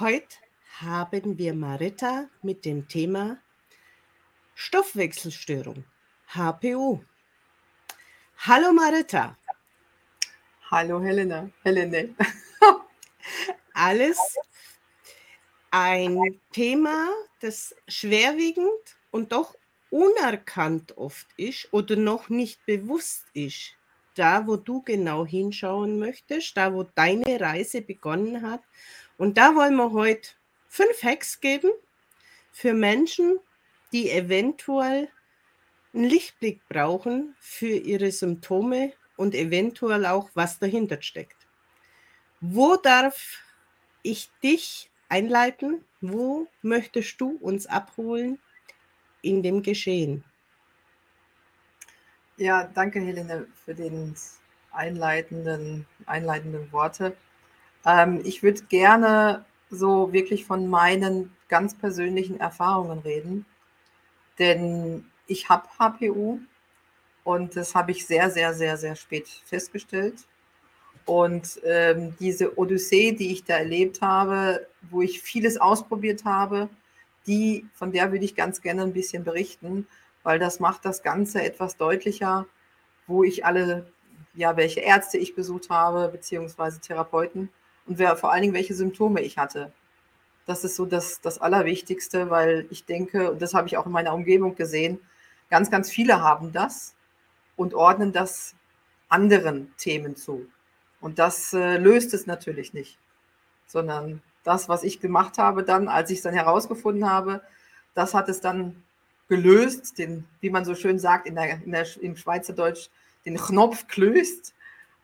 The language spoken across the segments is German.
Heute haben wir Marita mit dem Thema Stoffwechselstörung, HPU. Hallo Marita. Hallo Helena. Helene. Alles ein Thema, das schwerwiegend und doch unerkannt oft ist oder noch nicht bewusst ist. Da, wo du genau hinschauen möchtest, da, wo deine Reise begonnen hat. Und da wollen wir heute fünf Hacks geben für Menschen, die eventuell einen Lichtblick brauchen für ihre Symptome und eventuell auch, was dahinter steckt. Wo darf ich dich einleiten? Wo möchtest du uns abholen in dem Geschehen? Ja, danke Helene für den einleitenden, einleitenden Worte. Ähm, ich würde gerne so wirklich von meinen ganz persönlichen Erfahrungen reden, denn ich habe HPU und das habe ich sehr, sehr, sehr, sehr spät festgestellt. Und ähm, diese Odyssee, die ich da erlebt habe, wo ich vieles ausprobiert habe, die, von der würde ich ganz gerne ein bisschen berichten, weil das macht das Ganze etwas deutlicher, wo ich alle, ja, welche Ärzte ich besucht habe, beziehungsweise Therapeuten und wer, vor allen Dingen, welche Symptome ich hatte. Das ist so das, das Allerwichtigste, weil ich denke, und das habe ich auch in meiner Umgebung gesehen, ganz, ganz viele haben das und ordnen das anderen Themen zu. Und das äh, löst es natürlich nicht, sondern das, was ich gemacht habe dann, als ich es dann herausgefunden habe, das hat es dann gelöst, den, wie man so schön sagt in der, in der, im Schweizerdeutsch, den Knopf gelöst.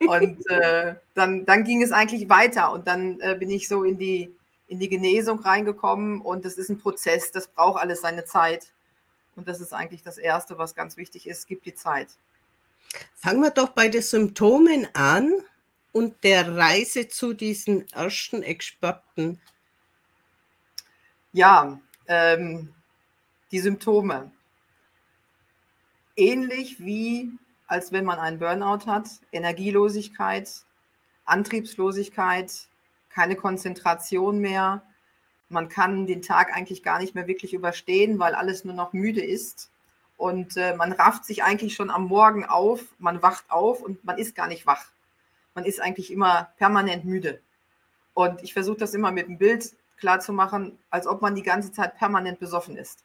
Und äh, dann, dann ging es eigentlich weiter und dann äh, bin ich so in die, in die Genesung reingekommen und das ist ein Prozess, das braucht alles seine Zeit. Und das ist eigentlich das Erste, was ganz wichtig ist, gibt die Zeit. Fangen wir doch bei den Symptomen an und der Reise zu diesen ersten Experten? Ja, ähm, die Symptome. Ähnlich wie als wenn man einen Burnout hat, Energielosigkeit, Antriebslosigkeit, keine Konzentration mehr. Man kann den Tag eigentlich gar nicht mehr wirklich überstehen, weil alles nur noch müde ist. Und äh, man rafft sich eigentlich schon am Morgen auf, man wacht auf und man ist gar nicht wach man ist eigentlich immer permanent müde. Und ich versuche das immer mit einem Bild klar zu machen, als ob man die ganze Zeit permanent besoffen ist.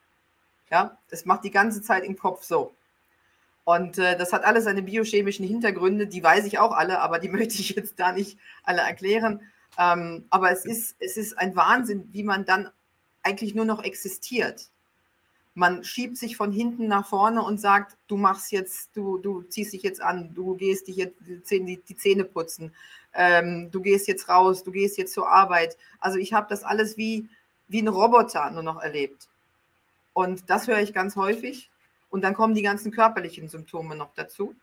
Ja, es macht die ganze Zeit im Kopf so. Und äh, das hat alles seine biochemischen Hintergründe, die weiß ich auch alle, aber die möchte ich jetzt da nicht alle erklären. Ähm, aber es ist, es ist ein Wahnsinn, wie man dann eigentlich nur noch existiert man schiebt sich von hinten nach vorne und sagt, du machst jetzt, du, du ziehst dich jetzt an, du gehst dich jetzt die, die Zähne putzen, ähm, du gehst jetzt raus, du gehst jetzt zur Arbeit. Also ich habe das alles wie, wie ein Roboter nur noch erlebt. Und das höre ich ganz häufig. Und dann kommen die ganzen körperlichen Symptome noch dazu.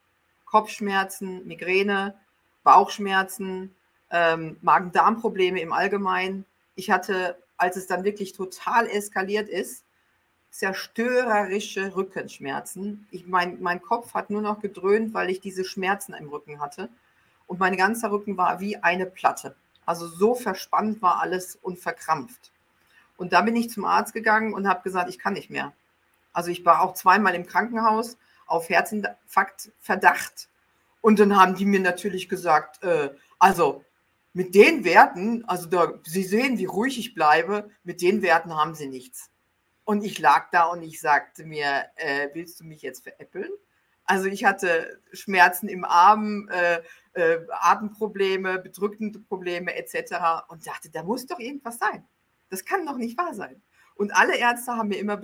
Kopfschmerzen, Migräne, Bauchschmerzen, ähm, Magen-Darm-Probleme im Allgemeinen. Ich hatte, als es dann wirklich total eskaliert ist, zerstörerische Rückenschmerzen. Ich mein, mein Kopf hat nur noch gedröhnt, weil ich diese Schmerzen im Rücken hatte. Und mein ganzer Rücken war wie eine Platte. Also so verspannt war alles und verkrampft. Und da bin ich zum Arzt gegangen und habe gesagt, ich kann nicht mehr. Also ich war auch zweimal im Krankenhaus auf Herzinfarktverdacht. Und dann haben die mir natürlich gesagt, äh, also mit den Werten, also da, Sie sehen, wie ruhig ich bleibe, mit den Werten haben Sie nichts. Und ich lag da und ich sagte mir, äh, willst du mich jetzt veräppeln? Also ich hatte Schmerzen im Arm, äh, äh, Atemprobleme, bedrückende Probleme etc. und dachte, da muss doch irgendwas sein. Das kann doch nicht wahr sein. Und alle Ärzte haben mir immer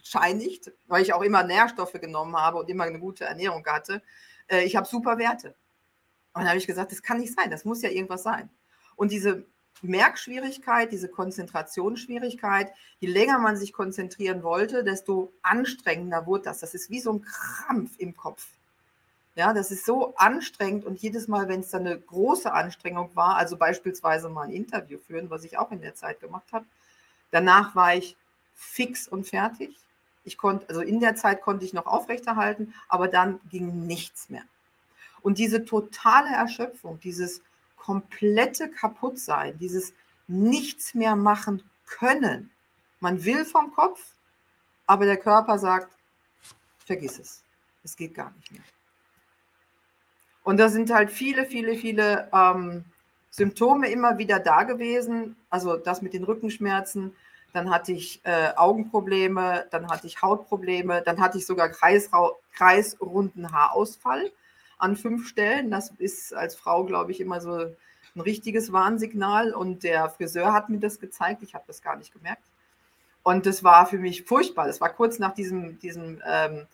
bescheinigt, weil ich auch immer Nährstoffe genommen habe und immer eine gute Ernährung hatte, äh, ich habe super Werte. Und dann habe ich gesagt, das kann nicht sein, das muss ja irgendwas sein. Und diese Merkschwierigkeit, diese Konzentrationsschwierigkeit, je länger man sich konzentrieren wollte, desto anstrengender wurde das. Das ist wie so ein Krampf im Kopf. Ja, das ist so anstrengend und jedes Mal, wenn es dann eine große Anstrengung war, also beispielsweise mal ein Interview führen, was ich auch in der Zeit gemacht habe, danach war ich fix und fertig. Ich konnte, also in der Zeit konnte ich noch aufrechterhalten, aber dann ging nichts mehr. Und diese totale Erschöpfung, dieses komplette Kaputtsein, dieses nichts mehr machen können. Man will vom Kopf, aber der Körper sagt, vergiss es. Es geht gar nicht mehr. Und da sind halt viele, viele, viele ähm, Symptome immer wieder da gewesen. Also das mit den Rückenschmerzen, dann hatte ich äh, Augenprobleme, dann hatte ich Hautprobleme, dann hatte ich sogar kreisrunden Haarausfall an fünf Stellen. Das ist als Frau, glaube ich, immer so ein richtiges Warnsignal. Und der Friseur hat mir das gezeigt. Ich habe das gar nicht gemerkt. Und das war für mich furchtbar. Das war kurz nach diesem, diesem ähm,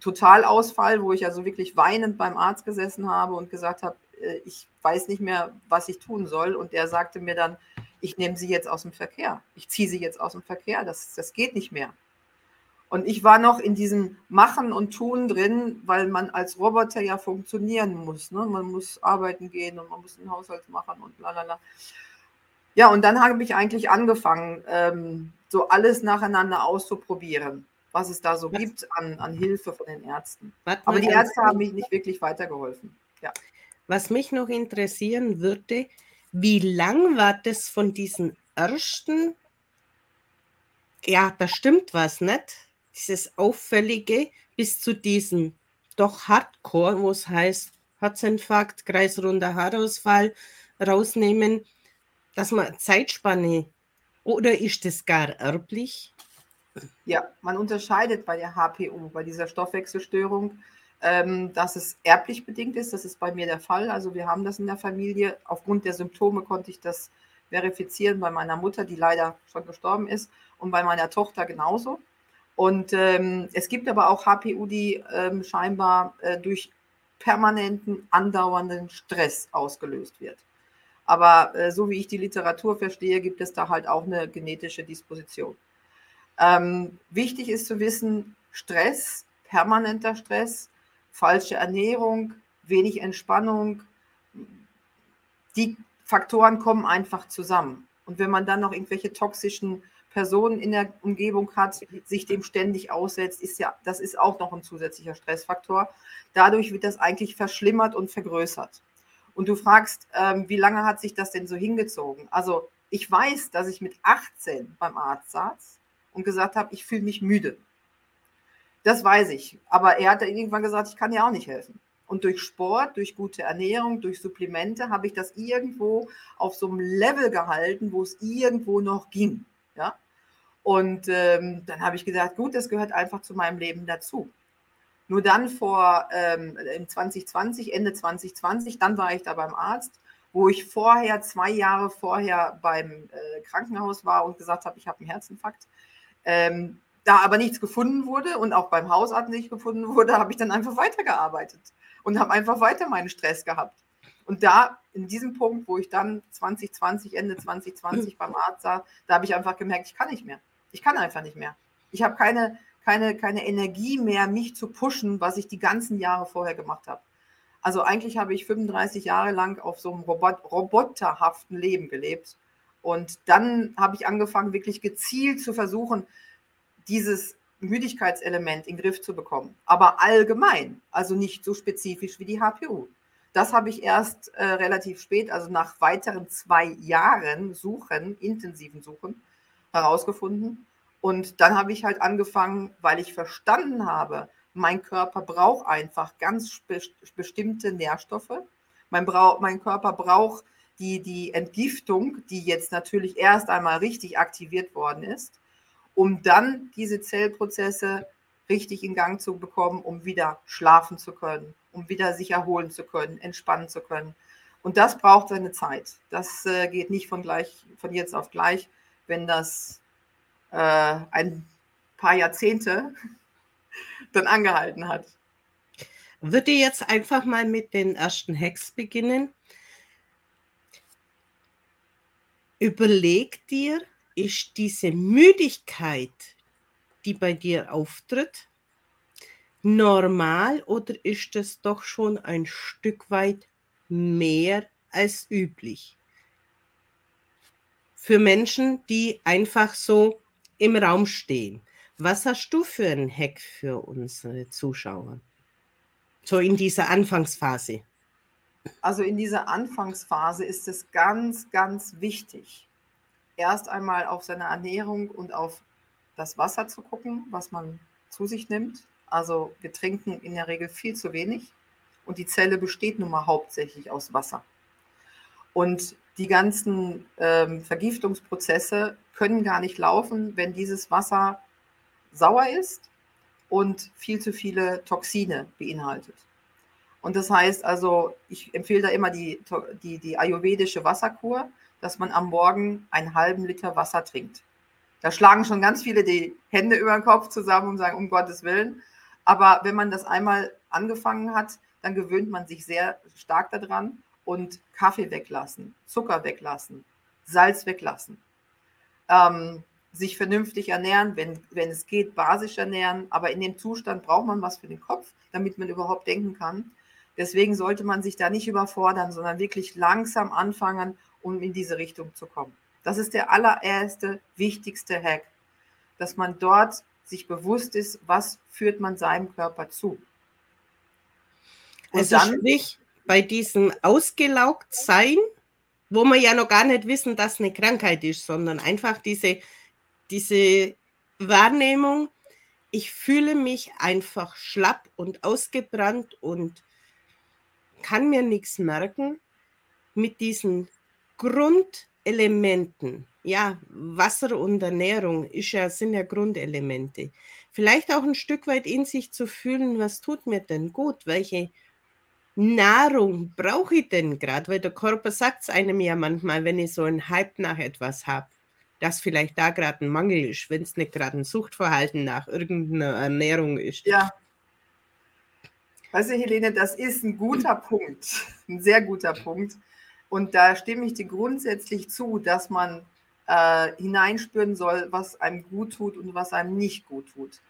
Totalausfall, wo ich also wirklich weinend beim Arzt gesessen habe und gesagt habe, äh, ich weiß nicht mehr, was ich tun soll. Und der sagte mir dann, ich nehme sie jetzt aus dem Verkehr. Ich ziehe sie jetzt aus dem Verkehr. Das, das geht nicht mehr. Und ich war noch in diesem Machen und Tun drin, weil man als Roboter ja funktionieren muss. Ne? Man muss arbeiten gehen und man muss einen Haushalt machen und lalala. Ja, und dann habe ich eigentlich angefangen, ähm, so alles nacheinander auszuprobieren, was es da so was? gibt an, an Hilfe von den Ärzten. Aber die Ärzte haben mich nicht wirklich weitergeholfen. Ja. Was mich noch interessieren würde, wie lang war das von diesen ersten? Ja, da stimmt was nicht. Dieses Auffällige bis zu diesem doch Hardcore, wo es heißt, Herzinfarkt, kreisrunder Haarausfall rausnehmen, dass man Zeitspanne oder ist das gar erblich? Ja, man unterscheidet bei der HPU, bei dieser Stoffwechselstörung, ähm, dass es erblich bedingt ist. Das ist bei mir der Fall. Also wir haben das in der Familie. Aufgrund der Symptome konnte ich das verifizieren bei meiner Mutter, die leider schon gestorben ist, und bei meiner Tochter genauso. Und ähm, es gibt aber auch HPU, die ähm, scheinbar äh, durch permanenten, andauernden Stress ausgelöst wird. Aber äh, so wie ich die Literatur verstehe, gibt es da halt auch eine genetische Disposition. Ähm, wichtig ist zu wissen, Stress, permanenter Stress, falsche Ernährung, wenig Entspannung, die Faktoren kommen einfach zusammen. Und wenn man dann noch irgendwelche toxischen Personen in der Umgebung hat, sich dem ständig aussetzt, ist ja, das ist auch noch ein zusätzlicher Stressfaktor. Dadurch wird das eigentlich verschlimmert und vergrößert. Und du fragst, ähm, wie lange hat sich das denn so hingezogen? Also ich weiß, dass ich mit 18 beim Arzt saß und gesagt habe, ich fühle mich müde. Das weiß ich. Aber er hat irgendwann gesagt, ich kann dir auch nicht helfen. Und durch Sport, durch gute Ernährung, durch Supplemente habe ich das irgendwo auf so einem Level gehalten, wo es irgendwo noch ging. Ja? Und ähm, dann habe ich gesagt, gut, das gehört einfach zu meinem Leben dazu. Nur dann vor ähm, im 2020, Ende 2020, dann war ich da beim Arzt, wo ich vorher, zwei Jahre vorher beim äh, Krankenhaus war und gesagt habe, ich habe einen Herzinfarkt. Ähm, da aber nichts gefunden wurde und auch beim Hausarzt nicht gefunden wurde, habe ich dann einfach weitergearbeitet und habe einfach weiter meinen Stress gehabt. Und da, in diesem Punkt, wo ich dann 2020, Ende 2020 beim Arzt sah, da habe ich einfach gemerkt, ich kann nicht mehr. Ich kann einfach nicht mehr. Ich habe keine, keine, keine Energie mehr, mich zu pushen, was ich die ganzen Jahre vorher gemacht habe. Also eigentlich habe ich 35 Jahre lang auf so einem Robot, roboterhaften Leben gelebt. Und dann habe ich angefangen, wirklich gezielt zu versuchen, dieses Müdigkeitselement in den Griff zu bekommen. Aber allgemein, also nicht so spezifisch wie die HPU. Das habe ich erst äh, relativ spät, also nach weiteren zwei Jahren Suchen, intensiven Suchen, herausgefunden. Und dann habe ich halt angefangen, weil ich verstanden habe, mein Körper braucht einfach ganz be bestimmte Nährstoffe. Mein, mein Körper braucht die, die Entgiftung, die jetzt natürlich erst einmal richtig aktiviert worden ist um dann diese Zellprozesse richtig in Gang zu bekommen, um wieder schlafen zu können, um wieder sich erholen zu können, entspannen zu können. Und das braucht seine Zeit. Das äh, geht nicht von, gleich, von jetzt auf gleich, wenn das äh, ein paar Jahrzehnte dann angehalten hat. Würde jetzt einfach mal mit den ersten Hacks beginnen. Überleg dir, ist diese Müdigkeit, die bei dir auftritt, normal oder ist es doch schon ein Stück weit mehr als üblich? Für Menschen, die einfach so im Raum stehen. Was hast du für einen Hack für unsere Zuschauer? So in dieser Anfangsphase. Also in dieser Anfangsphase ist es ganz, ganz wichtig, erst einmal auf seine Ernährung und auf das Wasser zu gucken, was man zu sich nimmt. Also wir trinken in der Regel viel zu wenig und die Zelle besteht nun mal hauptsächlich aus Wasser. Und die ganzen ähm, Vergiftungsprozesse können gar nicht laufen, wenn dieses Wasser sauer ist und viel zu viele Toxine beinhaltet. Und das heißt also, ich empfehle da immer die, die, die ayurvedische Wasserkur, dass man am Morgen einen halben Liter Wasser trinkt. Da schlagen schon ganz viele die Hände über den Kopf zusammen und sagen, um Gottes Willen. Aber wenn man das einmal angefangen hat, dann gewöhnt man sich sehr stark daran und Kaffee weglassen, Zucker weglassen, Salz weglassen. Ähm, sich vernünftig ernähren, wenn, wenn es geht, basisch ernähren. Aber in dem Zustand braucht man was für den Kopf, damit man überhaupt denken kann. Deswegen sollte man sich da nicht überfordern, sondern wirklich langsam anfangen, um in diese Richtung zu kommen. Das ist der allererste, wichtigste Hack, dass man dort sich bewusst ist, was führt man seinem Körper zu. Und also dann, sprich, bei diesem Ausgelaugt-Sein, wo wir ja noch gar nicht wissen, dass eine Krankheit ist, sondern einfach diese, diese Wahrnehmung, ich fühle mich einfach schlapp und ausgebrannt und kann mir nichts merken mit diesen Grundelementen. Ja, Wasser und Ernährung ist ja, sind ja Grundelemente. Vielleicht auch ein Stück weit in sich zu fühlen, was tut mir denn gut? Welche Nahrung brauche ich denn gerade? Weil der Körper sagt es einem ja manchmal, wenn ich so einen Hype nach etwas habe, dass vielleicht da gerade ein Mangel ist, wenn es nicht gerade ein Suchtverhalten nach irgendeiner Ernährung ist. Ja. Du, Helene, das ist ein guter Punkt, ein sehr guter Punkt. Und da stimme ich dir grundsätzlich zu, dass man äh, hineinspüren soll, was einem gut tut und was einem nicht gut tut.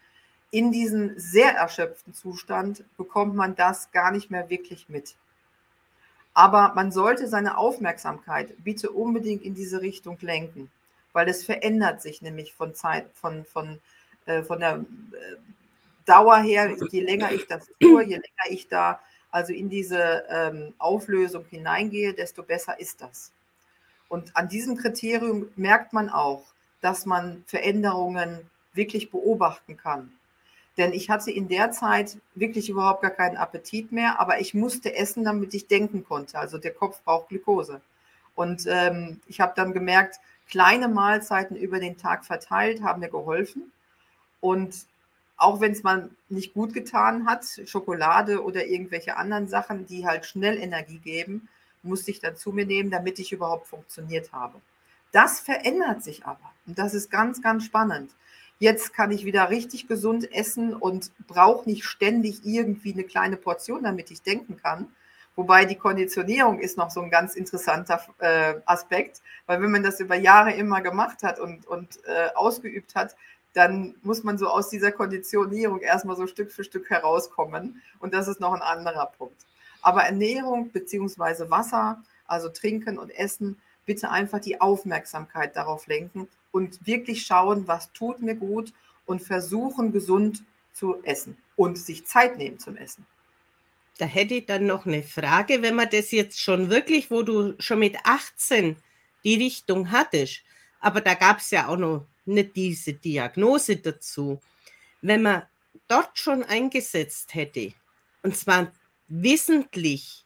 In diesem sehr erschöpften Zustand bekommt man das gar nicht mehr wirklich mit. Aber man sollte seine Aufmerksamkeit bitte unbedingt in diese Richtung lenken, weil es verändert sich nämlich von Zeit, von, von, äh, von der äh, Dauer her, je länger ich das tue, je länger ich da also in diese ähm, Auflösung hineingehe, desto besser ist das. Und an diesem Kriterium merkt man auch, dass man Veränderungen wirklich beobachten kann. Denn ich hatte in der Zeit wirklich überhaupt gar keinen Appetit mehr, aber ich musste essen, damit ich denken konnte. Also der Kopf braucht Glukose. Und ähm, ich habe dann gemerkt, kleine Mahlzeiten über den Tag verteilt haben mir geholfen. Und auch wenn es mal nicht gut getan hat, Schokolade oder irgendwelche anderen Sachen, die halt schnell Energie geben, musste ich dann zu mir nehmen, damit ich überhaupt funktioniert habe. Das verändert sich aber. Und das ist ganz, ganz spannend. Jetzt kann ich wieder richtig gesund essen und brauche nicht ständig irgendwie eine kleine Portion, damit ich denken kann. Wobei die Konditionierung ist noch so ein ganz interessanter äh, Aspekt, weil wenn man das über Jahre immer gemacht hat und, und äh, ausgeübt hat, dann muss man so aus dieser Konditionierung erstmal so Stück für Stück herauskommen. Und das ist noch ein anderer Punkt. Aber Ernährung bzw. Wasser, also Trinken und Essen, bitte einfach die Aufmerksamkeit darauf lenken und wirklich schauen, was tut mir gut und versuchen, gesund zu essen und sich Zeit nehmen zum Essen. Da hätte ich dann noch eine Frage, wenn man das jetzt schon wirklich, wo du schon mit 18 die Richtung hattest, aber da gab es ja auch noch nicht diese Diagnose dazu. Wenn man dort schon eingesetzt hätte, und zwar wissentlich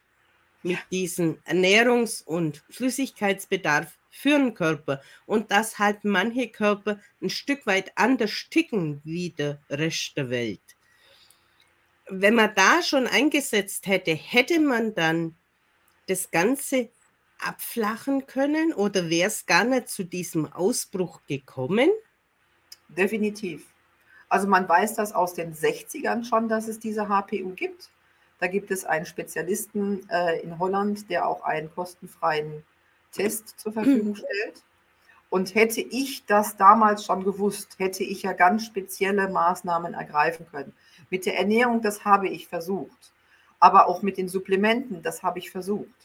mit diesem Ernährungs- und Flüssigkeitsbedarf für den Körper und dass halt manche Körper ein Stück weit anders sticken wie der Rest der Welt. Wenn man da schon eingesetzt hätte, hätte man dann das Ganze abflachen können oder wäre es gar nicht zu diesem Ausbruch gekommen? Definitiv. Also man weiß das aus den 60ern schon, dass es diese HPU gibt. Da gibt es einen Spezialisten äh, in Holland, der auch einen kostenfreien Test zur Verfügung stellt. Und hätte ich das damals schon gewusst, hätte ich ja ganz spezielle Maßnahmen ergreifen können. Mit der Ernährung, das habe ich versucht. Aber auch mit den Supplementen, das habe ich versucht.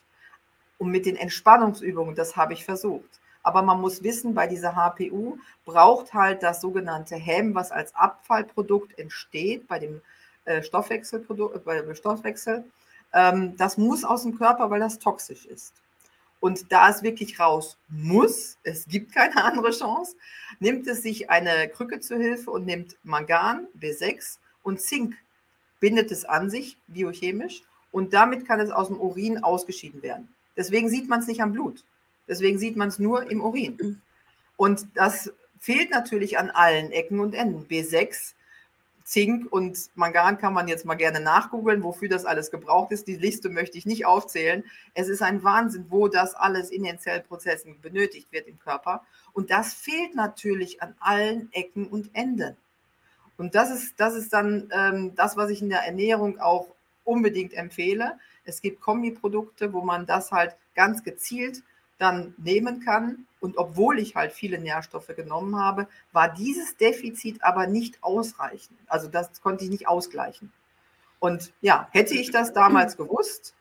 Und mit den Entspannungsübungen, das habe ich versucht. Aber man muss wissen, bei dieser HPU braucht halt das sogenannte Hem, was als Abfallprodukt entsteht bei dem äh, Stoffwechselprodukt, äh, bei dem Stoffwechsel. Ähm, das muss aus dem Körper, weil das toxisch ist. Und da es wirklich raus muss, es gibt keine andere Chance, nimmt es sich eine Krücke zur Hilfe und nimmt Mangan, B6 und Zink, bindet es an sich biochemisch und damit kann es aus dem Urin ausgeschieden werden. Deswegen sieht man es nicht am Blut. Deswegen sieht man es nur im Urin. Und das fehlt natürlich an allen Ecken und Enden. B6 Zink und Mangan kann man jetzt mal gerne nachgoogeln, wofür das alles gebraucht ist. Die Liste möchte ich nicht aufzählen. Es ist ein Wahnsinn, wo das alles in den Zellprozessen benötigt wird im Körper. Und das fehlt natürlich an allen Ecken und Enden. Und das ist, das ist dann ähm, das, was ich in der Ernährung auch unbedingt empfehle. Es gibt Kombiprodukte, wo man das halt ganz gezielt dann nehmen kann. Und obwohl ich halt viele Nährstoffe genommen habe, war dieses Defizit aber nicht ausreichend. Also das konnte ich nicht ausgleichen. Und ja, hätte ich das damals gewusst,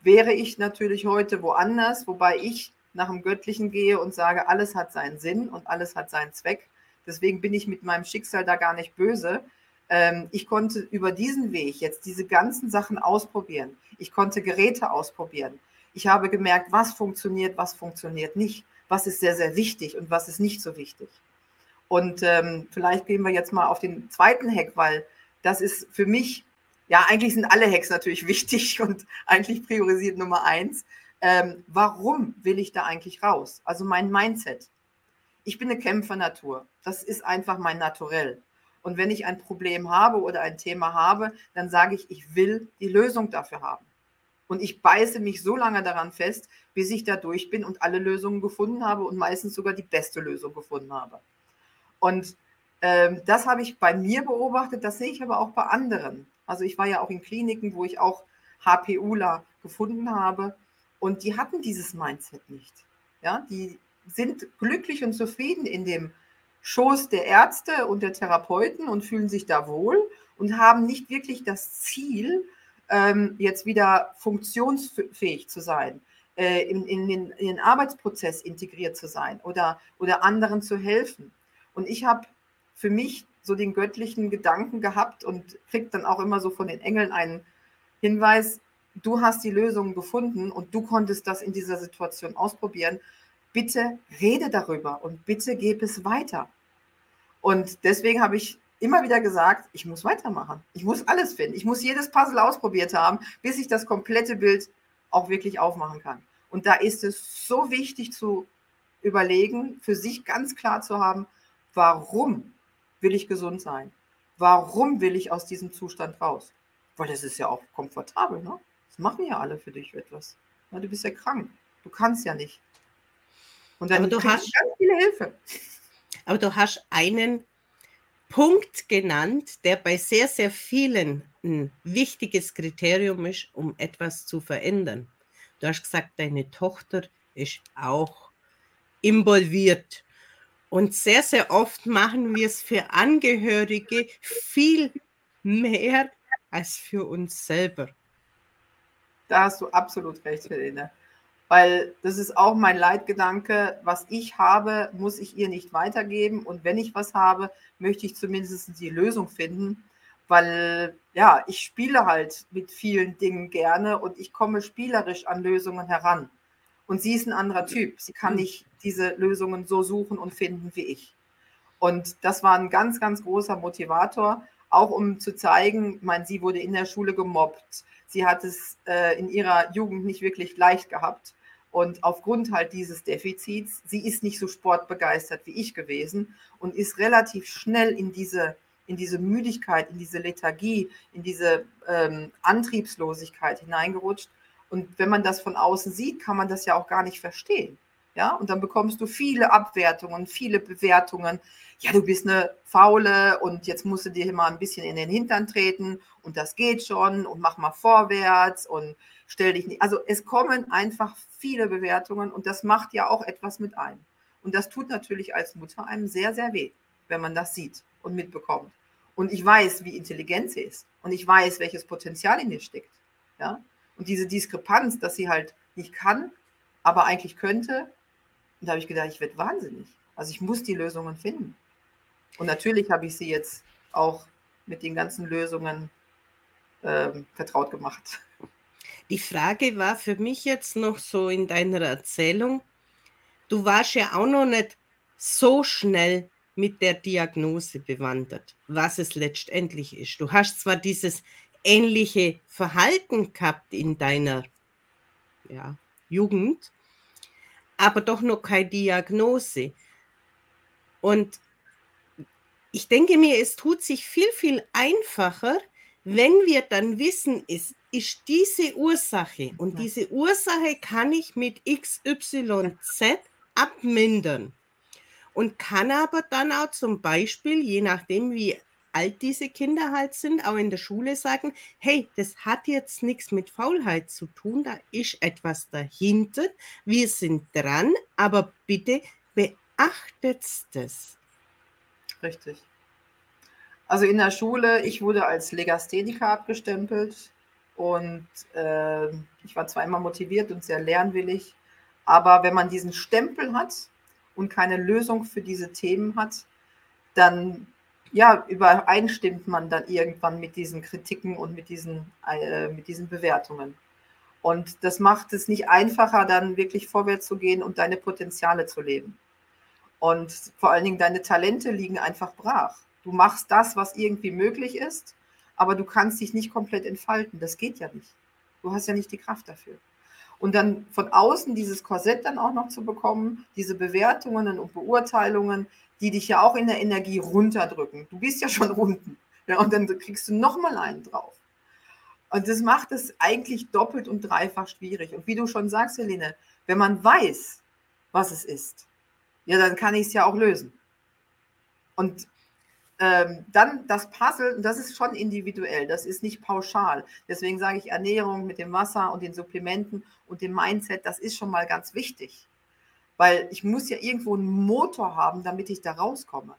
wäre ich natürlich heute woanders, wobei ich nach dem Göttlichen gehe und sage, alles hat seinen Sinn und alles hat seinen Zweck. Deswegen bin ich mit meinem Schicksal da gar nicht böse. Ähm, ich konnte über diesen Weg jetzt diese ganzen Sachen ausprobieren. Ich konnte Geräte ausprobieren. Ich habe gemerkt, was funktioniert, was funktioniert nicht, was ist sehr, sehr wichtig und was ist nicht so wichtig. Und ähm, vielleicht gehen wir jetzt mal auf den zweiten Hack, weil das ist für mich, ja, eigentlich sind alle Hacks natürlich wichtig und eigentlich priorisiert Nummer eins. Ähm, warum will ich da eigentlich raus? Also mein Mindset. Ich bin eine Kämpfernatur. Das ist einfach mein Naturell. Und wenn ich ein Problem habe oder ein Thema habe, dann sage ich, ich will die Lösung dafür haben. Und ich beiße mich so lange daran fest, bis ich da durch bin und alle Lösungen gefunden habe und meistens sogar die beste Lösung gefunden habe. Und ähm, das habe ich bei mir beobachtet, das sehe ich aber auch bei anderen. Also ich war ja auch in Kliniken, wo ich auch HPUler gefunden habe und die hatten dieses Mindset nicht. Ja, die sind glücklich und zufrieden in dem Schoß der Ärzte und der Therapeuten und fühlen sich da wohl und haben nicht wirklich das Ziel, ähm, jetzt wieder funktionsfähig zu sein, äh, in, in, den, in, den, Arbeitsprozess integriert zu sein oder, oder anderen zu helfen. Und ich habe für mich so den göttlichen Gedanken gehabt und kriege dann auch immer so von den Engeln einen Hinweis, du hast die Lösung gefunden und du konntest das in dieser Situation ausprobieren. Bitte rede darüber und bitte gebe es weiter. Und deswegen habe ich immer wieder gesagt, ich muss weitermachen. Ich muss alles finden. Ich muss jedes Puzzle ausprobiert haben, bis ich das komplette Bild auch wirklich aufmachen kann. Und da ist es so wichtig zu überlegen, für sich ganz klar zu haben, warum will ich gesund sein? Warum will ich aus diesem Zustand raus? Weil das ist ja auch komfortabel, ne? Das machen ja alle für dich etwas. Du bist ja krank. Du kannst ja nicht. Und dann aber du hast ganz viele Hilfe. Aber du hast einen Punkt genannt, der bei sehr, sehr vielen ein wichtiges Kriterium ist, um etwas zu verändern. Du hast gesagt, deine Tochter ist auch involviert. Und sehr, sehr oft machen wir es für Angehörige viel mehr als für uns selber. Da hast du absolut recht, Helene weil das ist auch mein Leitgedanke, was ich habe, muss ich ihr nicht weitergeben und wenn ich was habe, möchte ich zumindest die Lösung finden, weil ja, ich spiele halt mit vielen Dingen gerne und ich komme spielerisch an Lösungen heran. Und sie ist ein anderer Typ. Sie kann nicht diese Lösungen so suchen und finden wie ich. Und das war ein ganz, ganz großer Motivator, auch um zu zeigen, meine, sie wurde in der Schule gemobbt. Sie hat es äh, in ihrer Jugend nicht wirklich leicht gehabt. Und aufgrund halt dieses Defizits, sie ist nicht so sportbegeistert wie ich gewesen und ist relativ schnell in diese, in diese Müdigkeit, in diese Lethargie, in diese ähm, Antriebslosigkeit hineingerutscht. Und wenn man das von außen sieht, kann man das ja auch gar nicht verstehen. Ja, und dann bekommst du viele Abwertungen, viele Bewertungen. Ja, du bist eine Faule und jetzt musst du dir mal ein bisschen in den Hintern treten und das geht schon und mach mal vorwärts und stell dich nicht. Also es kommen einfach viele Bewertungen und das macht ja auch etwas mit einem. Und das tut natürlich als Mutter einem sehr, sehr weh, wenn man das sieht und mitbekommt. Und ich weiß, wie intelligent sie ist und ich weiß, welches Potenzial in ihr steckt. Ja? Und diese Diskrepanz, dass sie halt nicht kann, aber eigentlich könnte, und da habe ich gedacht, ich werde wahnsinnig. Also ich muss die Lösungen finden. Und natürlich habe ich sie jetzt auch mit den ganzen Lösungen ähm, vertraut gemacht. Die Frage war für mich jetzt noch so in deiner Erzählung, du warst ja auch noch nicht so schnell mit der Diagnose bewandert, was es letztendlich ist. Du hast zwar dieses ähnliche Verhalten gehabt in deiner ja, Jugend, aber doch noch keine Diagnose. Und ich denke mir, es tut sich viel, viel einfacher, wenn wir dann wissen, es ist diese Ursache. Und diese Ursache kann ich mit XYZ abmindern. Und kann aber dann auch zum Beispiel, je nachdem wie alt diese Kinder halt sind, auch in der Schule sagen, hey, das hat jetzt nichts mit Faulheit zu tun, da ist etwas dahinter, wir sind dran, aber bitte beachtet das. Richtig. Also in der Schule, ich wurde als Legastheniker abgestempelt und äh, ich war zwar immer motiviert und sehr lernwillig, aber wenn man diesen Stempel hat und keine Lösung für diese Themen hat, dann ja, übereinstimmt man dann irgendwann mit diesen Kritiken und mit diesen, äh, mit diesen Bewertungen. Und das macht es nicht einfacher, dann wirklich vorwärts zu gehen und deine Potenziale zu leben. Und vor allen Dingen deine Talente liegen einfach brach. Du machst das, was irgendwie möglich ist, aber du kannst dich nicht komplett entfalten. Das geht ja nicht. Du hast ja nicht die Kraft dafür. Und dann von außen dieses Korsett dann auch noch zu bekommen, diese Bewertungen und Beurteilungen, die dich ja auch in der Energie runterdrücken. Du bist ja schon unten. Ja, und dann kriegst du nochmal einen drauf. Und das macht es eigentlich doppelt und dreifach schwierig. Und wie du schon sagst, Helene, wenn man weiß, was es ist, ja, dann kann ich es ja auch lösen. Und ähm, dann das Puzzle, das ist schon individuell, das ist nicht pauschal. Deswegen sage ich Ernährung mit dem Wasser und den Supplementen und dem Mindset, das ist schon mal ganz wichtig. Weil ich muss ja irgendwo einen Motor haben, damit ich da rauskomme.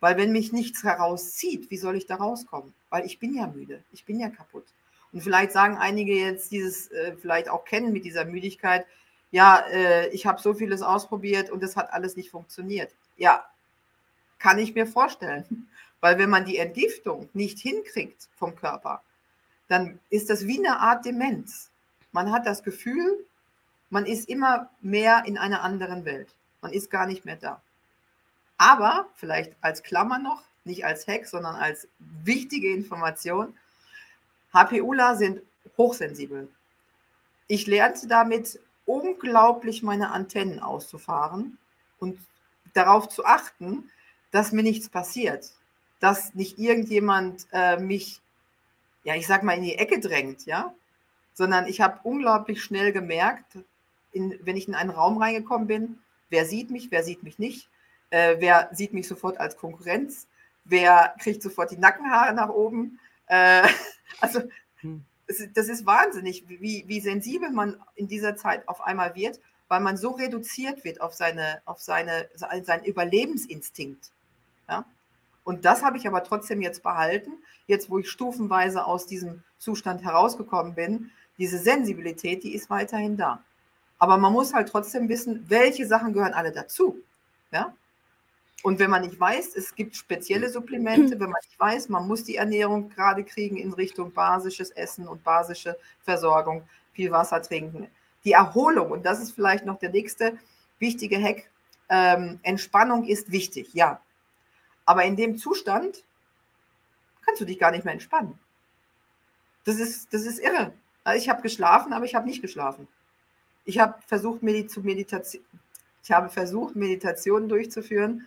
Weil wenn mich nichts herauszieht, wie soll ich da rauskommen? Weil ich bin ja müde, ich bin ja kaputt. Und vielleicht sagen einige jetzt dieses, äh, vielleicht auch kennen mit dieser Müdigkeit, ja, äh, ich habe so vieles ausprobiert und es hat alles nicht funktioniert. Ja, kann ich mir vorstellen. Weil wenn man die Entgiftung nicht hinkriegt vom Körper, dann ist das wie eine Art Demenz. Man hat das Gefühl, man ist immer mehr in einer anderen Welt. Man ist gar nicht mehr da. Aber vielleicht als Klammer noch, nicht als Hack, sondern als wichtige Information, HPUler sind hochsensibel. Ich lernte damit unglaublich meine Antennen auszufahren und darauf zu achten, dass mir nichts passiert, dass nicht irgendjemand äh, mich, ja, ich sag mal, in die Ecke drängt, ja, sondern ich habe unglaublich schnell gemerkt, in, wenn ich in einen Raum reingekommen bin, wer sieht mich, wer sieht mich nicht, äh, wer sieht mich sofort als Konkurrenz, wer kriegt sofort die Nackenhaare nach oben. Äh, also hm. das ist wahnsinnig, wie, wie sensibel man in dieser Zeit auf einmal wird, weil man so reduziert wird auf, seine, auf seine, seinen Überlebensinstinkt. Ja? Und das habe ich aber trotzdem jetzt behalten, jetzt wo ich stufenweise aus diesem Zustand herausgekommen bin. Diese Sensibilität, die ist weiterhin da. Aber man muss halt trotzdem wissen, welche Sachen gehören alle dazu. Ja? Und wenn man nicht weiß, es gibt spezielle Supplemente, wenn man nicht weiß, man muss die Ernährung gerade kriegen in Richtung basisches Essen und basische Versorgung, viel Wasser trinken. Die Erholung, und das ist vielleicht noch der nächste wichtige Hack, ähm, Entspannung ist wichtig, ja. Aber in dem Zustand kannst du dich gar nicht mehr entspannen. Das ist, das ist irre. Also ich habe geschlafen, aber ich habe nicht geschlafen. Ich habe versucht, Medi zu Meditation, ich habe versucht, Meditationen durchzuführen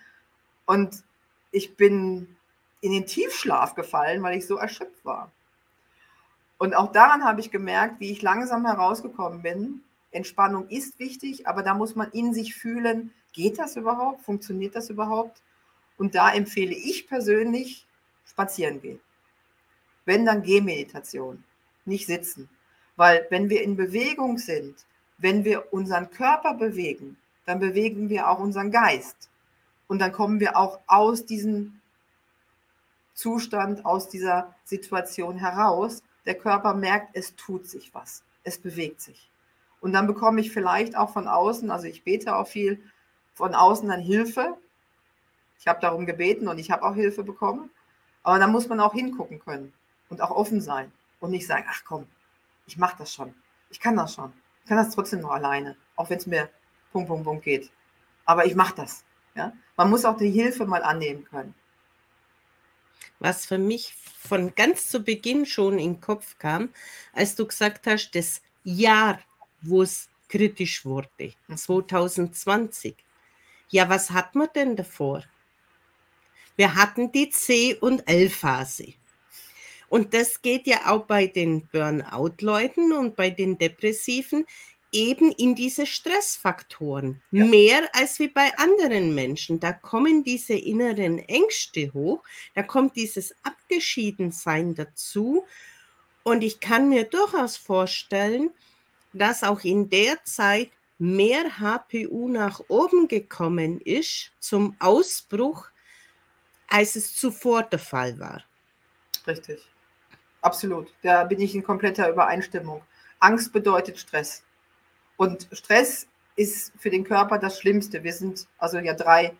und ich bin in den Tiefschlaf gefallen, weil ich so erschöpft war. Und auch daran habe ich gemerkt, wie ich langsam herausgekommen bin. Entspannung ist wichtig, aber da muss man in sich fühlen, geht das überhaupt? Funktioniert das überhaupt? Und da empfehle ich persönlich spazieren gehen. Wenn dann Gehmeditation, nicht sitzen. Weil wenn wir in Bewegung sind, wenn wir unseren Körper bewegen, dann bewegen wir auch unseren Geist. Und dann kommen wir auch aus diesem Zustand, aus dieser Situation heraus. Der Körper merkt, es tut sich was, es bewegt sich. Und dann bekomme ich vielleicht auch von außen, also ich bete auch viel, von außen dann Hilfe, ich habe darum gebeten und ich habe auch Hilfe bekommen. Aber da muss man auch hingucken können und auch offen sein und nicht sagen, ach komm, ich mache das schon. Ich kann das schon. Ich kann das trotzdem noch alleine, auch wenn es mir Punkt, Punkt, Punkt geht. Aber ich mache das. Ja? Man muss auch die Hilfe mal annehmen können. Was für mich von ganz zu Beginn schon in den Kopf kam, als du gesagt hast, das Jahr, wo es kritisch wurde, 2020. Mhm. Ja, was hat man denn davor? Wir hatten die C- und L-Phase. Und das geht ja auch bei den Burnout-Leuten und bei den Depressiven eben in diese Stressfaktoren. Ja. Mehr als wie bei anderen Menschen. Da kommen diese inneren Ängste hoch, da kommt dieses Abgeschiedensein dazu. Und ich kann mir durchaus vorstellen, dass auch in der Zeit mehr HPU nach oben gekommen ist zum Ausbruch, als es zuvor der Fall war. Richtig. Absolut. Da bin ich in kompletter Übereinstimmung. Angst bedeutet Stress. Und Stress ist für den Körper das Schlimmste. Wir sind also ja drei,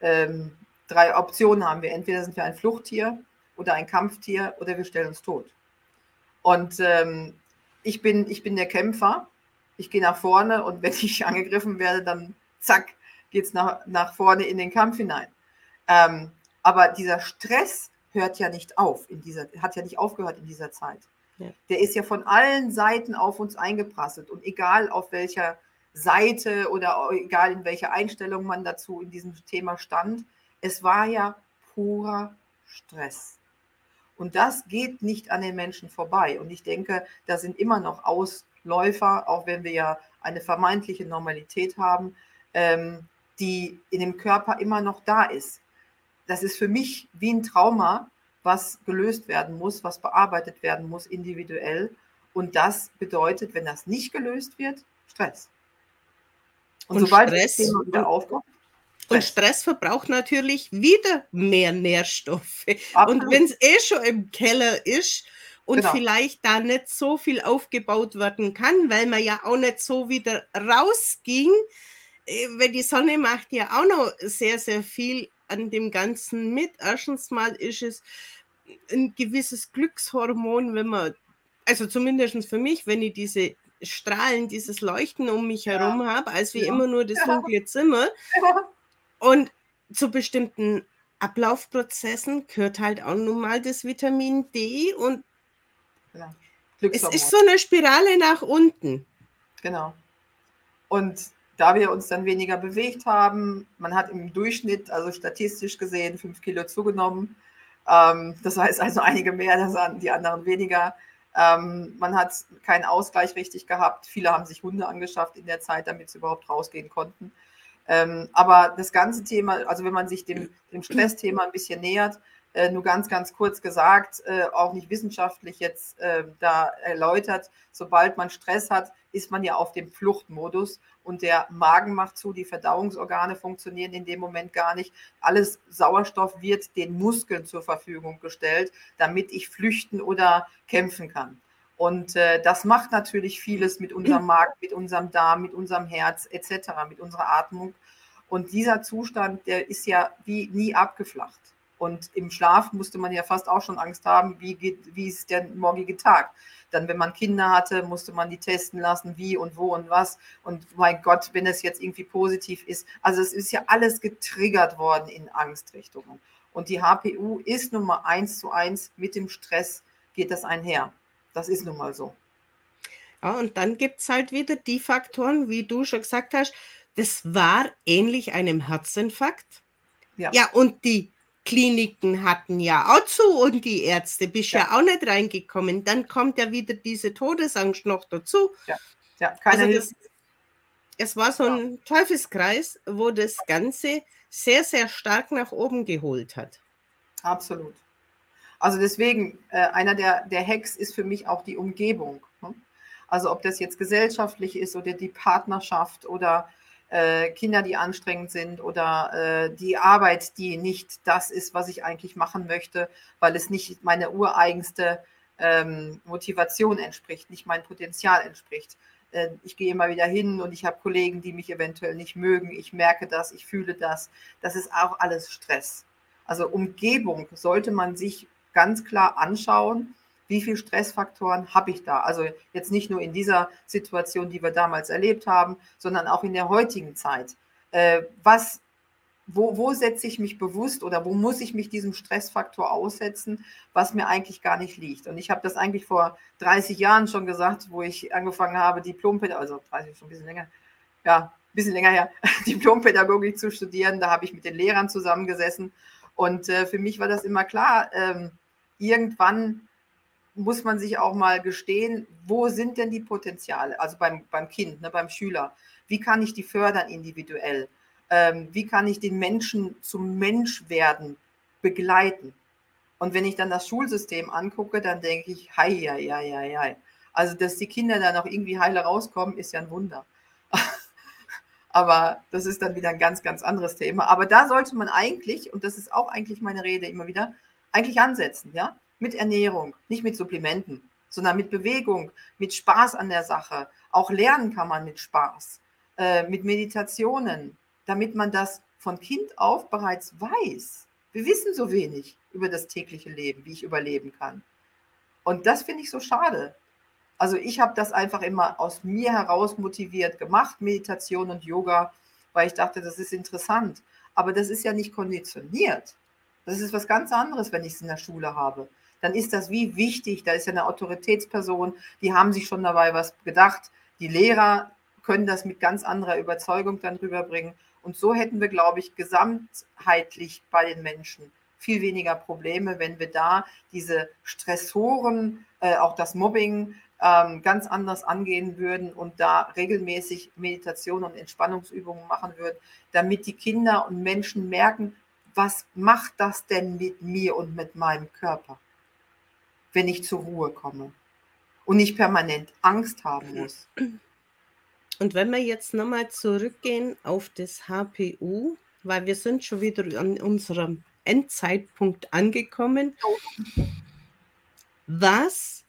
ähm, drei Optionen haben wir. Entweder sind wir ein Fluchttier oder ein Kampftier oder wir stellen uns tot. Und ähm, ich, bin, ich bin der Kämpfer. Ich gehe nach vorne und wenn ich angegriffen werde, dann zack, geht es nach, nach vorne in den Kampf hinein. Ähm, aber dieser Stress hört ja nicht auf in dieser, hat ja nicht aufgehört in dieser Zeit. Ja. Der ist ja von allen Seiten auf uns eingeprasselt und egal auf welcher Seite oder egal in welcher Einstellung man dazu in diesem Thema stand, es war ja purer Stress. Und das geht nicht an den Menschen vorbei. Und ich denke, da sind immer noch Ausläufer, auch wenn wir ja eine vermeintliche Normalität haben, ähm, die in dem Körper immer noch da ist das ist für mich wie ein Trauma, was gelöst werden muss, was bearbeitet werden muss individuell. Und das bedeutet, wenn das nicht gelöst wird, Stress. Und, und sobald Stress, das Thema wieder aufkommt, und Stress verbraucht natürlich wieder mehr Nährstoffe. Absolut. Und wenn es eh schon im Keller ist und genau. vielleicht da nicht so viel aufgebaut werden kann, weil man ja auch nicht so wieder rausging, weil die Sonne macht ja auch noch sehr, sehr viel an dem Ganzen mit. Erstens mal ist es ein gewisses Glückshormon, wenn man, also zumindest für mich, wenn ich diese Strahlen, dieses Leuchten um mich herum ja. habe, als wie ja. immer nur das dunkle Zimmer. Ja. Und zu bestimmten Ablaufprozessen gehört halt auch nun mal das Vitamin D und es ist so eine Spirale nach unten. Genau. Und da wir uns dann weniger bewegt haben, man hat im Durchschnitt, also statistisch gesehen, fünf Kilo zugenommen. Ähm, das heißt also einige mehr, die anderen weniger. Ähm, man hat keinen Ausgleich richtig gehabt. Viele haben sich Hunde angeschafft in der Zeit, damit sie überhaupt rausgehen konnten. Ähm, aber das ganze Thema, also wenn man sich dem, dem Stressthema ein bisschen nähert, äh, nur ganz, ganz kurz gesagt, äh, auch nicht wissenschaftlich jetzt äh, da erläutert, sobald man Stress hat, ist man ja auf dem Fluchtmodus und der Magen macht zu, die Verdauungsorgane funktionieren in dem Moment gar nicht. Alles Sauerstoff wird den Muskeln zur Verfügung gestellt, damit ich flüchten oder kämpfen kann. Und äh, das macht natürlich vieles mit unserem Magen, mit unserem Darm, mit unserem Herz etc., mit unserer Atmung. Und dieser Zustand, der ist ja wie nie abgeflacht. Und im Schlaf musste man ja fast auch schon Angst haben, wie, geht, wie ist der morgige Tag. Dann, wenn man Kinder hatte, musste man die testen lassen, wie und wo und was. Und mein Gott, wenn es jetzt irgendwie positiv ist. Also es ist ja alles getriggert worden in Angstrichtungen. Und die HPU ist nun mal eins zu eins mit dem Stress geht das einher. Das ist nun mal so. Ja, und dann gibt es halt wieder die Faktoren, wie du schon gesagt hast, das war ähnlich einem Herzinfarkt. Ja, ja und die Kliniken hatten ja auch zu und die Ärzte bist ja. ja auch nicht reingekommen. Dann kommt ja wieder diese Todesangst noch dazu. Ja, ja keine also das, Es war so ein Teufelskreis, wo das Ganze sehr, sehr stark nach oben geholt hat. Absolut. Also deswegen, äh, einer der, der Hacks ist für mich auch die Umgebung. Ne? Also ob das jetzt gesellschaftlich ist oder die Partnerschaft oder äh, Kinder, die anstrengend sind oder äh, die Arbeit, die nicht das ist, was ich eigentlich machen möchte, weil es nicht meiner ureigenste ähm, Motivation entspricht, nicht mein Potenzial entspricht. Äh, ich gehe immer wieder hin und ich habe Kollegen, die mich eventuell nicht mögen. Ich merke das, ich fühle das. Das ist auch alles Stress. Also Umgebung sollte man sich ganz klar anschauen. Wie viele Stressfaktoren habe ich da? Also jetzt nicht nur in dieser Situation, die wir damals erlebt haben, sondern auch in der heutigen Zeit. Äh, was wo, wo setze ich mich bewusst oder wo muss ich mich diesem Stressfaktor aussetzen, was mir eigentlich gar nicht liegt. Und ich habe das eigentlich vor 30 Jahren schon gesagt, wo ich angefangen habe, Diplompädagogik, also 30 schon ein bisschen länger, ja, ein bisschen länger her, Diplompädagogik zu studieren. Da habe ich mit den Lehrern zusammengesessen. Und äh, für mich war das immer klar, ähm, irgendwann muss man sich auch mal gestehen, wo sind denn die Potenziale, also beim, beim Kind, ne, beim Schüler. Wie kann ich die fördern individuell? ähm, wie kann ich den Menschen zum Menschwerden begleiten? Und wenn ich dann das Schulsystem angucke, dann denke ich, hei, hei, hei, hei, hei. Also, dass die Kinder da noch irgendwie heile rauskommen, ist ja ein Wunder. Aber das ist dann wieder ein ganz, ganz anderes Thema. Aber da sollte man eigentlich, und das ist auch eigentlich meine Rede immer wieder, eigentlich ansetzen, ja? Mit Ernährung, nicht mit Supplementen, sondern mit Bewegung, mit Spaß an der Sache. Auch lernen kann man mit Spaß, äh, mit Meditationen, damit man das von Kind auf bereits weiß. Wir wissen so wenig über das tägliche Leben, wie ich überleben kann. Und das finde ich so schade. Also ich habe das einfach immer aus mir heraus motiviert gemacht, Meditation und Yoga, weil ich dachte, das ist interessant. Aber das ist ja nicht konditioniert. Das ist was ganz anderes, wenn ich es in der Schule habe. Dann ist das wie wichtig. Da ist ja eine Autoritätsperson, die haben sich schon dabei was gedacht. Die Lehrer können das mit ganz anderer Überzeugung dann rüberbringen. Und so hätten wir, glaube ich, gesamtheitlich bei den Menschen viel weniger Probleme, wenn wir da diese Stressoren, äh, auch das Mobbing, ähm, ganz anders angehen würden und da regelmäßig Meditation und Entspannungsübungen machen würden, damit die Kinder und Menschen merken, was macht das denn mit mir und mit meinem Körper, wenn ich zur Ruhe komme und nicht permanent Angst haben muss. Und wenn wir jetzt nochmal zurückgehen auf das HPU, weil wir sind schon wieder an unserem Endzeitpunkt angekommen. Was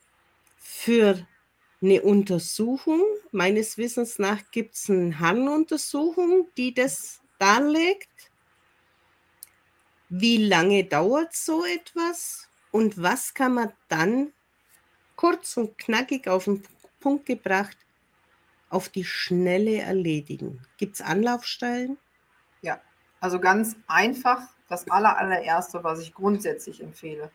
für eine Untersuchung, meines Wissens nach gibt es eine Harnuntersuchung, die das darlegt. Wie lange dauert so etwas und was kann man dann kurz und knackig auf den Punkt gebracht auf die Schnelle erledigen? Gibt es Anlaufstellen? Ja, also ganz einfach, das aller, allererste, was ich grundsätzlich empfehle.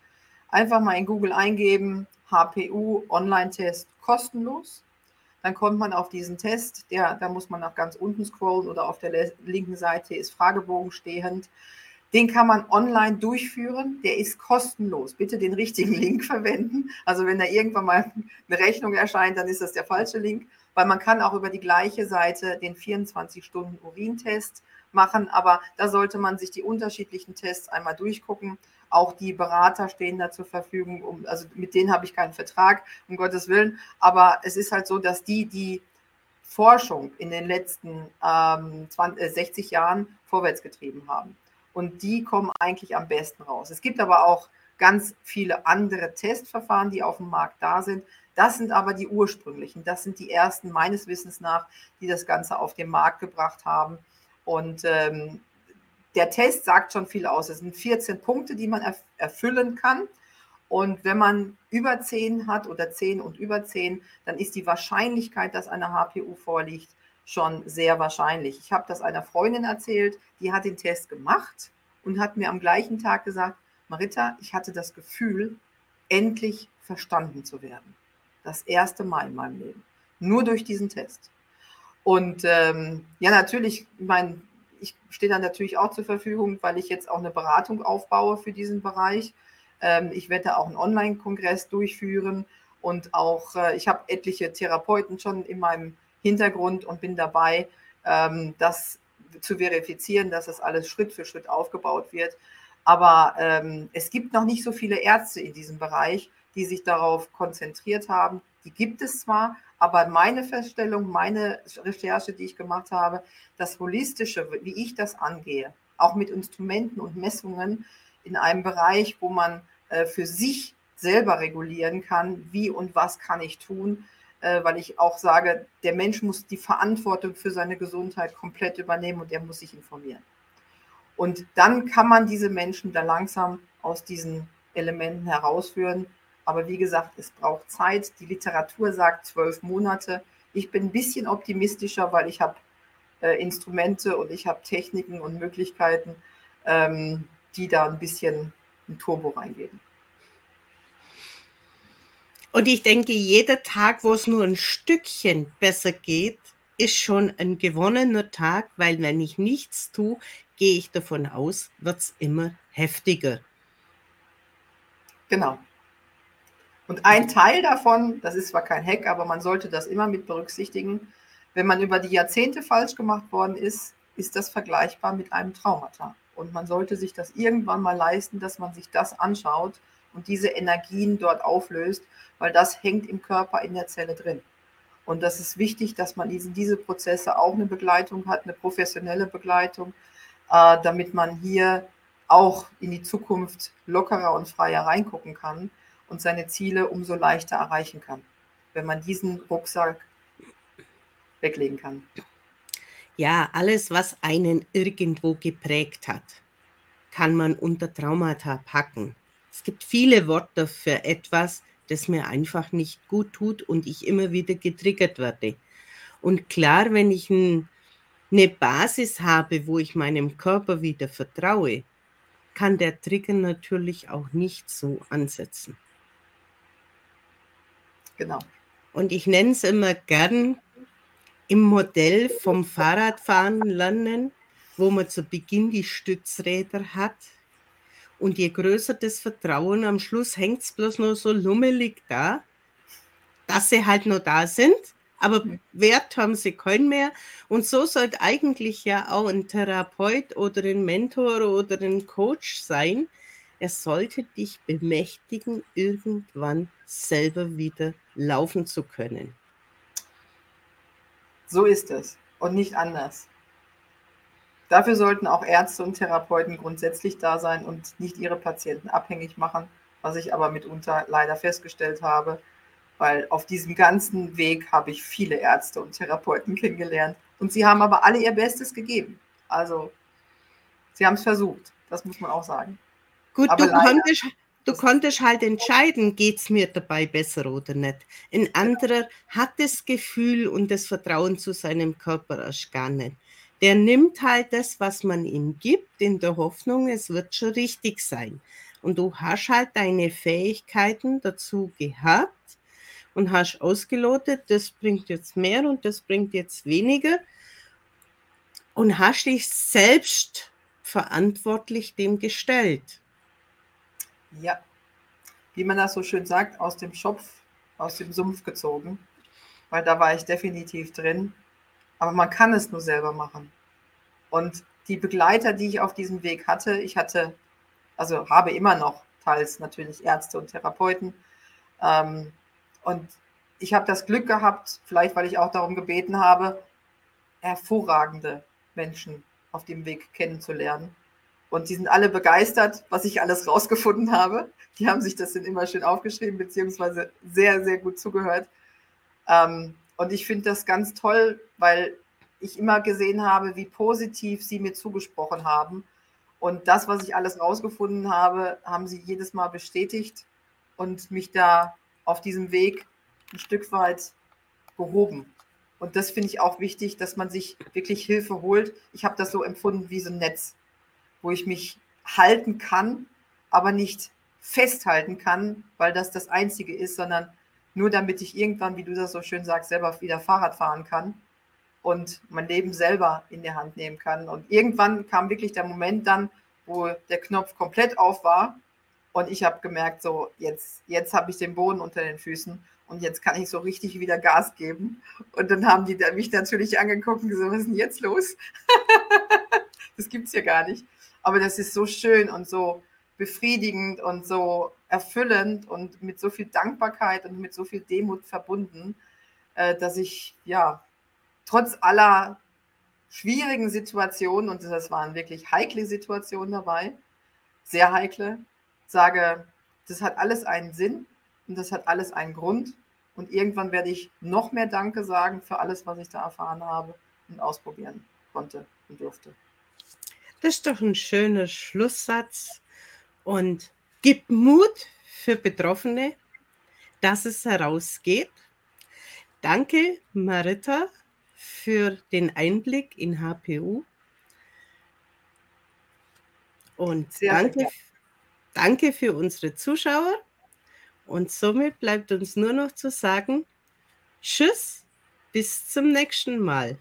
Einfach mal in Google eingeben, HPU Online-Test kostenlos. Dann kommt man auf diesen Test, der, da muss man nach ganz unten scrollen oder auf der linken Seite ist Fragebogen stehend. Den kann man online durchführen, der ist kostenlos. Bitte den richtigen Link verwenden. Also wenn da irgendwann mal eine Rechnung erscheint, dann ist das der falsche Link weil man kann auch über die gleiche Seite den 24-Stunden-Urintest machen, aber da sollte man sich die unterschiedlichen Tests einmal durchgucken. Auch die Berater stehen da zur Verfügung, um, also mit denen habe ich keinen Vertrag, um Gottes Willen, aber es ist halt so, dass die, die Forschung in den letzten ähm, 20, äh, 60 Jahren vorwärts getrieben haben. Und die kommen eigentlich am besten raus. Es gibt aber auch ganz viele andere Testverfahren, die auf dem Markt da sind. Das sind aber die ursprünglichen. Das sind die ersten meines Wissens nach, die das Ganze auf den Markt gebracht haben. Und ähm, der Test sagt schon viel aus. Es sind 14 Punkte, die man erf erfüllen kann. Und wenn man über 10 hat oder 10 und über 10, dann ist die Wahrscheinlichkeit, dass eine HPU vorliegt, schon sehr wahrscheinlich. Ich habe das einer Freundin erzählt, die hat den Test gemacht und hat mir am gleichen Tag gesagt, Marita, ich hatte das Gefühl, endlich verstanden zu werden. Das erste Mal in meinem Leben. Nur durch diesen Test. Und ähm, ja, natürlich, mein, ich stehe dann natürlich auch zur Verfügung, weil ich jetzt auch eine Beratung aufbaue für diesen Bereich. Ähm, ich werde auch einen Online-Kongress durchführen und auch, äh, ich habe etliche Therapeuten schon in meinem Hintergrund und bin dabei, ähm, das zu verifizieren, dass das alles Schritt für Schritt aufgebaut wird. Aber ähm, es gibt noch nicht so viele Ärzte in diesem Bereich, die sich darauf konzentriert haben. Die gibt es zwar, aber meine Feststellung, meine Recherche, die ich gemacht habe, das Holistische, wie ich das angehe, auch mit Instrumenten und Messungen in einem Bereich, wo man äh, für sich selber regulieren kann, wie und was kann ich tun, äh, weil ich auch sage, der Mensch muss die Verantwortung für seine Gesundheit komplett übernehmen und er muss sich informieren. Und dann kann man diese Menschen da langsam aus diesen Elementen herausführen, Aber wie gesagt, es braucht Zeit. Die Literatur sagt zwölf Monate. Ich bin ein bisschen optimistischer, weil ich habe äh, Instrumente und ich habe Techniken und Möglichkeiten, ähm, die da ein bisschen ein Turbo reingeben. Und ich denke, jeder Tag, wo es nur ein Stückchen besser geht, ist schon ein gewonnener Tag, weil wenn ich nichts tue, gehe ich davon aus, wird es immer heftiger. Genau. Und ein Teil davon, das ist zwar kein Hack, aber man sollte das immer mit berücksichtigen, wenn man über die Jahrzehnte falsch gemacht worden ist, ist das vergleichbar mit einem Traumata. Und man sollte sich das irgendwann mal leisten, dass man sich das anschaut und diese Energien dort auflöst, weil das hängt im Körper in der Zelle drin. Und das ist wichtig, dass man diese, diese Prozesse auch eine Begleitung hat, eine professionelle Begleitung, äh, damit man hier auch in die Zukunft lockerer und freier reingucken kann und seine Ziele umso leichter erreichen kann, wenn man diesen Rucksack weglegen kann. Ja, alles, was einen irgendwo geprägt hat, kann man unter Traumata packen. Es gibt viele Worte für etwas, das mir einfach nicht gut tut und ich immer wieder getriggert werde. Und klar, wenn ich ein, eine Basis habe, wo ich meinem Körper wieder vertraue, kann der Trigger natürlich auch nicht so ansetzen. Genau. Und ich nenne es immer gern im Modell vom Fahrradfahren lernen, wo man zu Beginn die Stützräder hat. Und je größer das Vertrauen, am Schluss hängt es bloß nur so lummelig da, dass sie halt nur da sind, aber Wert haben sie keinen mehr. Und so sollte eigentlich ja auch ein Therapeut oder ein Mentor oder ein Coach sein. Er sollte dich bemächtigen, irgendwann selber wieder laufen zu können. So ist es und nicht anders. Dafür sollten auch Ärzte und Therapeuten grundsätzlich da sein und nicht ihre Patienten abhängig machen, was ich aber mitunter leider festgestellt habe, weil auf diesem ganzen Weg habe ich viele Ärzte und Therapeuten kennengelernt und sie haben aber alle ihr Bestes gegeben. Also sie haben es versucht, das muss man auch sagen. Gut, aber du konntest, Du konntest halt entscheiden, geht es mir dabei besser oder nicht. Ein anderer hat das Gefühl und das Vertrauen zu seinem Körper erst gar nicht. Der nimmt halt das, was man ihm gibt, in der Hoffnung, es wird schon richtig sein. Und du hast halt deine Fähigkeiten dazu gehabt und hast ausgelotet, das bringt jetzt mehr und das bringt jetzt weniger. Und hast dich selbst verantwortlich dem gestellt. Ja, wie man das so schön sagt, aus dem Schopf, aus dem Sumpf gezogen, weil da war ich definitiv drin. Aber man kann es nur selber machen. Und die Begleiter, die ich auf diesem Weg hatte, ich hatte, also habe immer noch teils natürlich Ärzte und Therapeuten. Ähm, und ich habe das Glück gehabt, vielleicht weil ich auch darum gebeten habe, hervorragende Menschen auf dem Weg kennenzulernen. Und die sind alle begeistert, was ich alles rausgefunden habe. Die haben sich das dann immer schön aufgeschrieben, beziehungsweise sehr, sehr gut zugehört. Ähm, und ich finde das ganz toll, weil ich immer gesehen habe, wie positiv sie mir zugesprochen haben. Und das, was ich alles rausgefunden habe, haben sie jedes Mal bestätigt und mich da auf diesem Weg ein Stück weit gehoben. Und das finde ich auch wichtig, dass man sich wirklich Hilfe holt. Ich habe das so empfunden wie so ein Netz wo ich mich halten kann, aber nicht festhalten kann, weil das das Einzige ist, sondern nur damit ich irgendwann, wie du das so schön sagst, selber wieder Fahrrad fahren kann und mein Leben selber in der Hand nehmen kann. Und irgendwann kam wirklich der Moment dann, wo der Knopf komplett auf war und ich habe gemerkt, so jetzt, jetzt habe ich den Boden unter den Füßen und jetzt kann ich so richtig wieder Gas geben. Und dann haben die mich natürlich angeguckt und gesagt, was ist denn jetzt los? das gibt es ja gar nicht. Aber das ist so schön und so befriedigend und so erfüllend und mit so viel Dankbarkeit und mit so viel Demut verbunden, äh, dass ich ja trotz aller schwierigen Situationen, und das waren wirklich heikle Situationen dabei, sehr heikle, sage, das hat alles einen Sinn und das hat alles einen Grund. Und irgendwann werde ich noch mehr Danke sagen für alles, was ich da erfahren habe und ausprobieren konnte und durfte. Das ist doch ein schöner Schlusssatz und gibt Mut für Betroffene, dass es herausgeht. Danke, Marita, für den Einblick in HPU. Und Sehr, danke, danke für unsere Zuschauer. Und somit bleibt uns nur noch zu sagen, Tschüss, bis zum nächsten Mal.